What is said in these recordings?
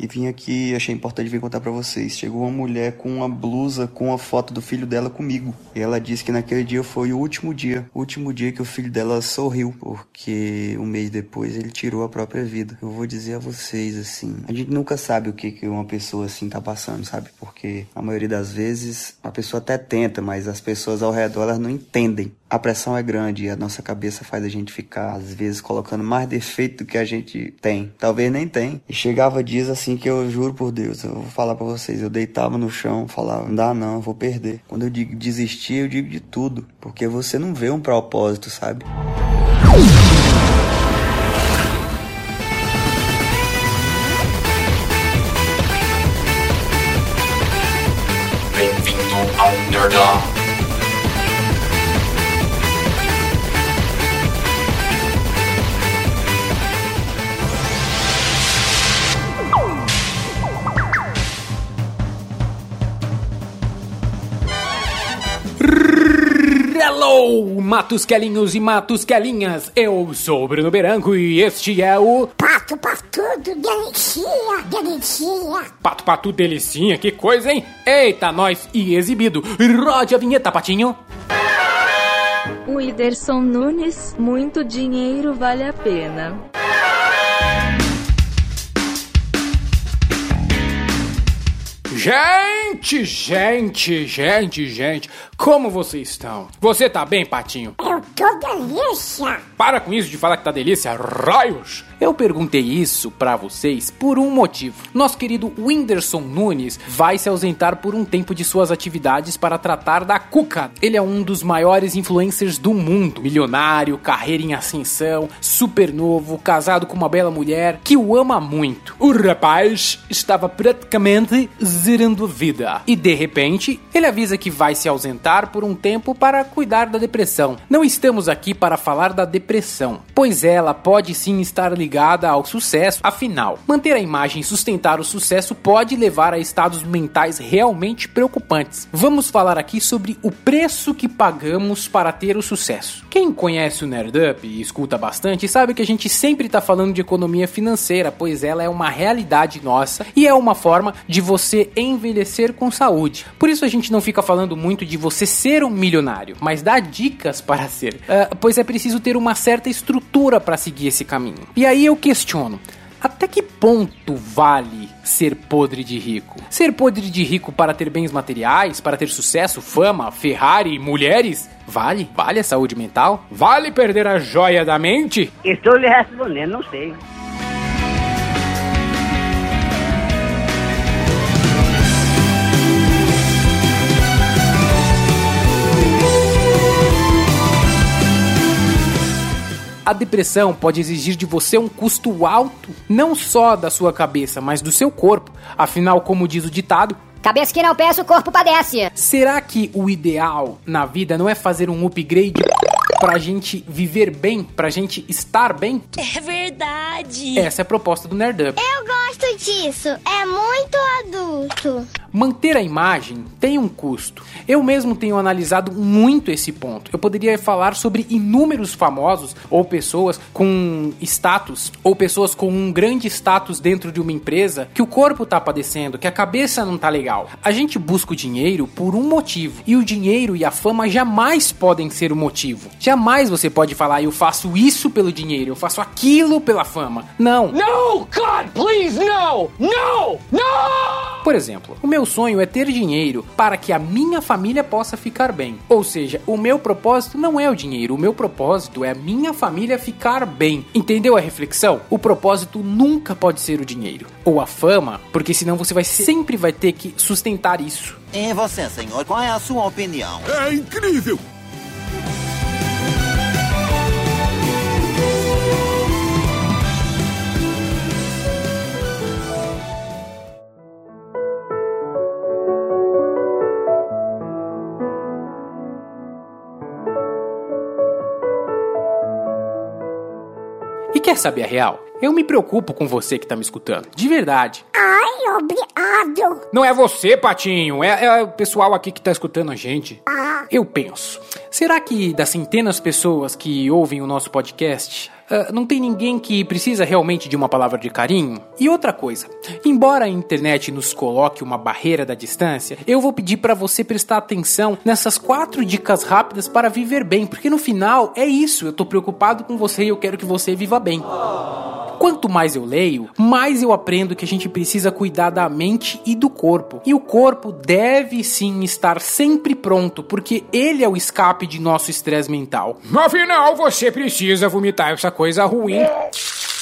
e vim aqui, achei importante vir contar para vocês. Chegou uma mulher com uma blusa com a foto do filho dela comigo. E ela disse que naquele dia foi o último dia, o último dia que o filho dela sorriu, porque um mês depois ele tirou a própria vida. Eu vou dizer a vocês assim, a gente nunca sabe o que que uma pessoa assim tá passando, sabe? Porque a maioria das vezes a pessoa até tenta, mas as pessoas ao redor elas não entendem. A pressão é grande e a nossa cabeça faz a gente ficar às vezes colocando mais defeito do que a gente tem. Talvez nem tem. E chegava dias assim que eu juro por Deus, eu vou falar para vocês, eu deitava no chão, falava, não dá não, eu vou perder. Quando eu digo desistir, eu digo de tudo, porque você não vê um propósito, sabe? Bem-vindo ao Nerdão. Hello, Matusquelinhos e Matusquelinhas! Eu sou o Bruno Beranco e este é o Pato Patudo, delicia, delicia. Pato Patu Delicinha, que coisa, hein? Eita, nós e exibido! Rode a vinheta, Patinho! O Whindersson Nunes, muito dinheiro vale a pena. Gente, gente, gente, gente, como vocês estão? Você tá bem, Patinho? Tô delícia. Para com isso de falar que tá delícia, raios! Eu perguntei isso pra vocês por um motivo. Nosso querido Whindersson Nunes vai se ausentar por um tempo de suas atividades para tratar da Cuca. Ele é um dos maiores influencers do mundo. Milionário, carreira em ascensão, super novo, casado com uma bela mulher que o ama muito. O rapaz estava praticamente zerando vida. E de repente, ele avisa que vai se ausentar por um tempo para cuidar da depressão. Não estamos aqui para falar da depressão, pois ela pode sim estar ligada ao sucesso. Afinal, manter a imagem e sustentar o sucesso pode levar a estados mentais realmente preocupantes. Vamos falar aqui sobre o preço que pagamos para ter o sucesso. Quem conhece o Nerdup e escuta bastante sabe que a gente sempre está falando de economia financeira, pois ela é uma realidade nossa e é uma forma de você envelhecer com saúde. Por isso a gente não fica falando muito de você ser um milionário, mas dá dicas para ser, Ah, pois é preciso ter uma certa estrutura para seguir esse caminho. E aí eu questiono. Até que ponto vale ser podre de rico? Ser podre de rico para ter bens materiais, para ter sucesso, fama, Ferrari, mulheres? Vale? Vale a saúde mental? Vale perder a joia da mente? Estou lhe respondendo, não sei. A depressão pode exigir de você um custo alto, não só da sua cabeça, mas do seu corpo. Afinal, como diz o ditado, Cabeça que não peça, o corpo padece. será que o ideal na vida não é fazer um upgrade pra gente viver bem, pra gente estar bem? É verdade. Essa é a proposta do Nerdup. Eu gosto disso. É muito adulto. Manter a imagem tem um custo. Eu mesmo tenho analisado muito esse ponto. Eu poderia falar sobre inúmeros famosos ou pessoas com status ou pessoas com um grande status dentro de uma empresa que o corpo tá padecendo, que a cabeça não tá legal. A gente busca o dinheiro por um motivo e o dinheiro e a fama jamais podem ser o motivo. Jamais você pode falar eu faço isso pelo dinheiro, eu faço aquilo pela fama. Não. No! God, please, no! No! No! Por exemplo, o meu sonho é ter dinheiro para que a minha família possa ficar bem. Ou seja, o meu propósito não é o dinheiro, o meu propósito é a minha família ficar bem. Entendeu a reflexão? O propósito nunca pode ser o dinheiro ou a fama, porque senão você vai sempre vai ter que sustentar isso. E você, senhor, qual é a sua opinião? É incrível! Quer saber a real? Eu me preocupo com você que tá me escutando, de verdade. Ai, obrigado. Não é você, Patinho, é, é o pessoal aqui que tá escutando a gente. Eu penso, será que das centenas de pessoas que ouvem o nosso podcast, Uh, não tem ninguém que precisa realmente de uma palavra de carinho? E outra coisa, embora a internet nos coloque uma barreira da distância, eu vou pedir para você prestar atenção nessas quatro dicas rápidas para viver bem, porque no final é isso, eu tô preocupado com você e eu quero que você viva bem. Quanto mais eu leio, mais eu aprendo que a gente precisa cuidar da mente e do corpo. E o corpo deve sim estar sempre pronto, porque ele é o escape de nosso estresse mental. Afinal, você precisa vomitar essa coisa ruim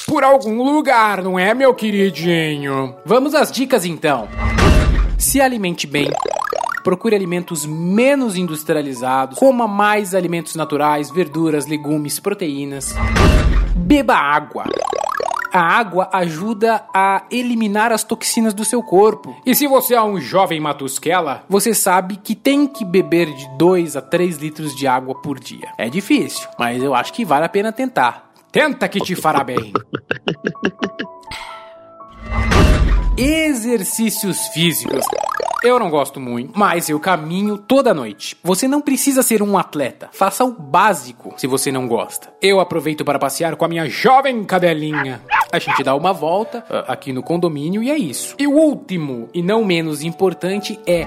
por algum lugar, não é, meu queridinho? Vamos às dicas então. Se alimente bem. Procure alimentos menos industrializados, coma mais alimentos naturais, verduras, legumes, proteínas. Beba água. A água ajuda a eliminar as toxinas do seu corpo. E se você é um jovem matusquela, você sabe que tem que beber de 2 a 3 litros de água por dia. É difícil, mas eu acho que vale a pena tentar. Tenta que te fará bem. Exercícios físicos. Eu não gosto muito, mas eu caminho toda noite. Você não precisa ser um atleta. Faça o básico se você não gosta. Eu aproveito para passear com a minha jovem cadelinha. A gente dá uma volta uh, aqui no condomínio e é isso. E o último, e não menos importante, é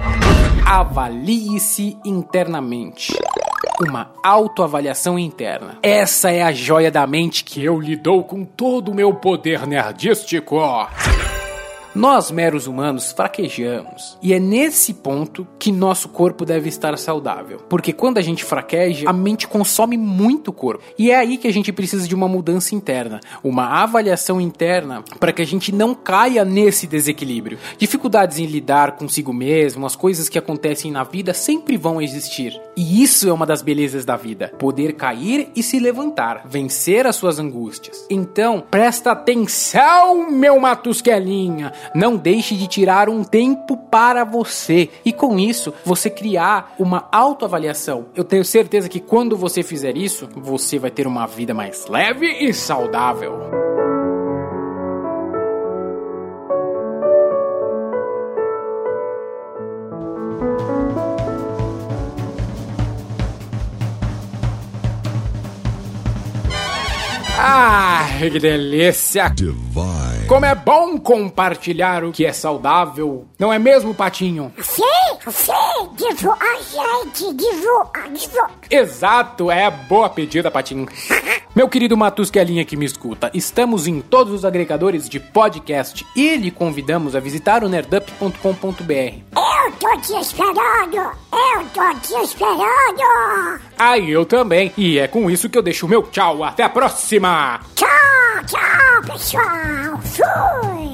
avalie-se internamente uma autoavaliação interna. Essa é a joia da mente que eu lhe dou com todo o meu poder nerdístico. Nós, meros humanos, fraquejamos. E é nesse ponto que nosso corpo deve estar saudável. Porque quando a gente fraqueja, a mente consome muito o corpo. E é aí que a gente precisa de uma mudança interna, uma avaliação interna para que a gente não caia nesse desequilíbrio. Dificuldades em lidar consigo mesmo, as coisas que acontecem na vida sempre vão existir. E isso é uma das belezas da vida: poder cair e se levantar, vencer as suas angústias. Então, presta atenção, meu matusquelinha não deixe de tirar um tempo para você e com isso você criar uma autoavaliação. Eu tenho certeza que quando você fizer isso, você vai ter uma vida mais leve e saudável. Ah, que delícia! Divine. Como é bom compartilhar o que é saudável, não é mesmo, Patinho? Sim, sim, diz a gente, diz Exato, é boa pedida, Patinho. Meu querido Matusquelinha que me escuta, estamos em todos os agregadores de podcast e lhe convidamos a visitar o nerdup.com.br. Eu tô te esperando! Eu tô te esperando! Aí eu também. E é com isso que eu deixo o meu tchau. Até a próxima! Tchau, tchau, pessoal! Fui!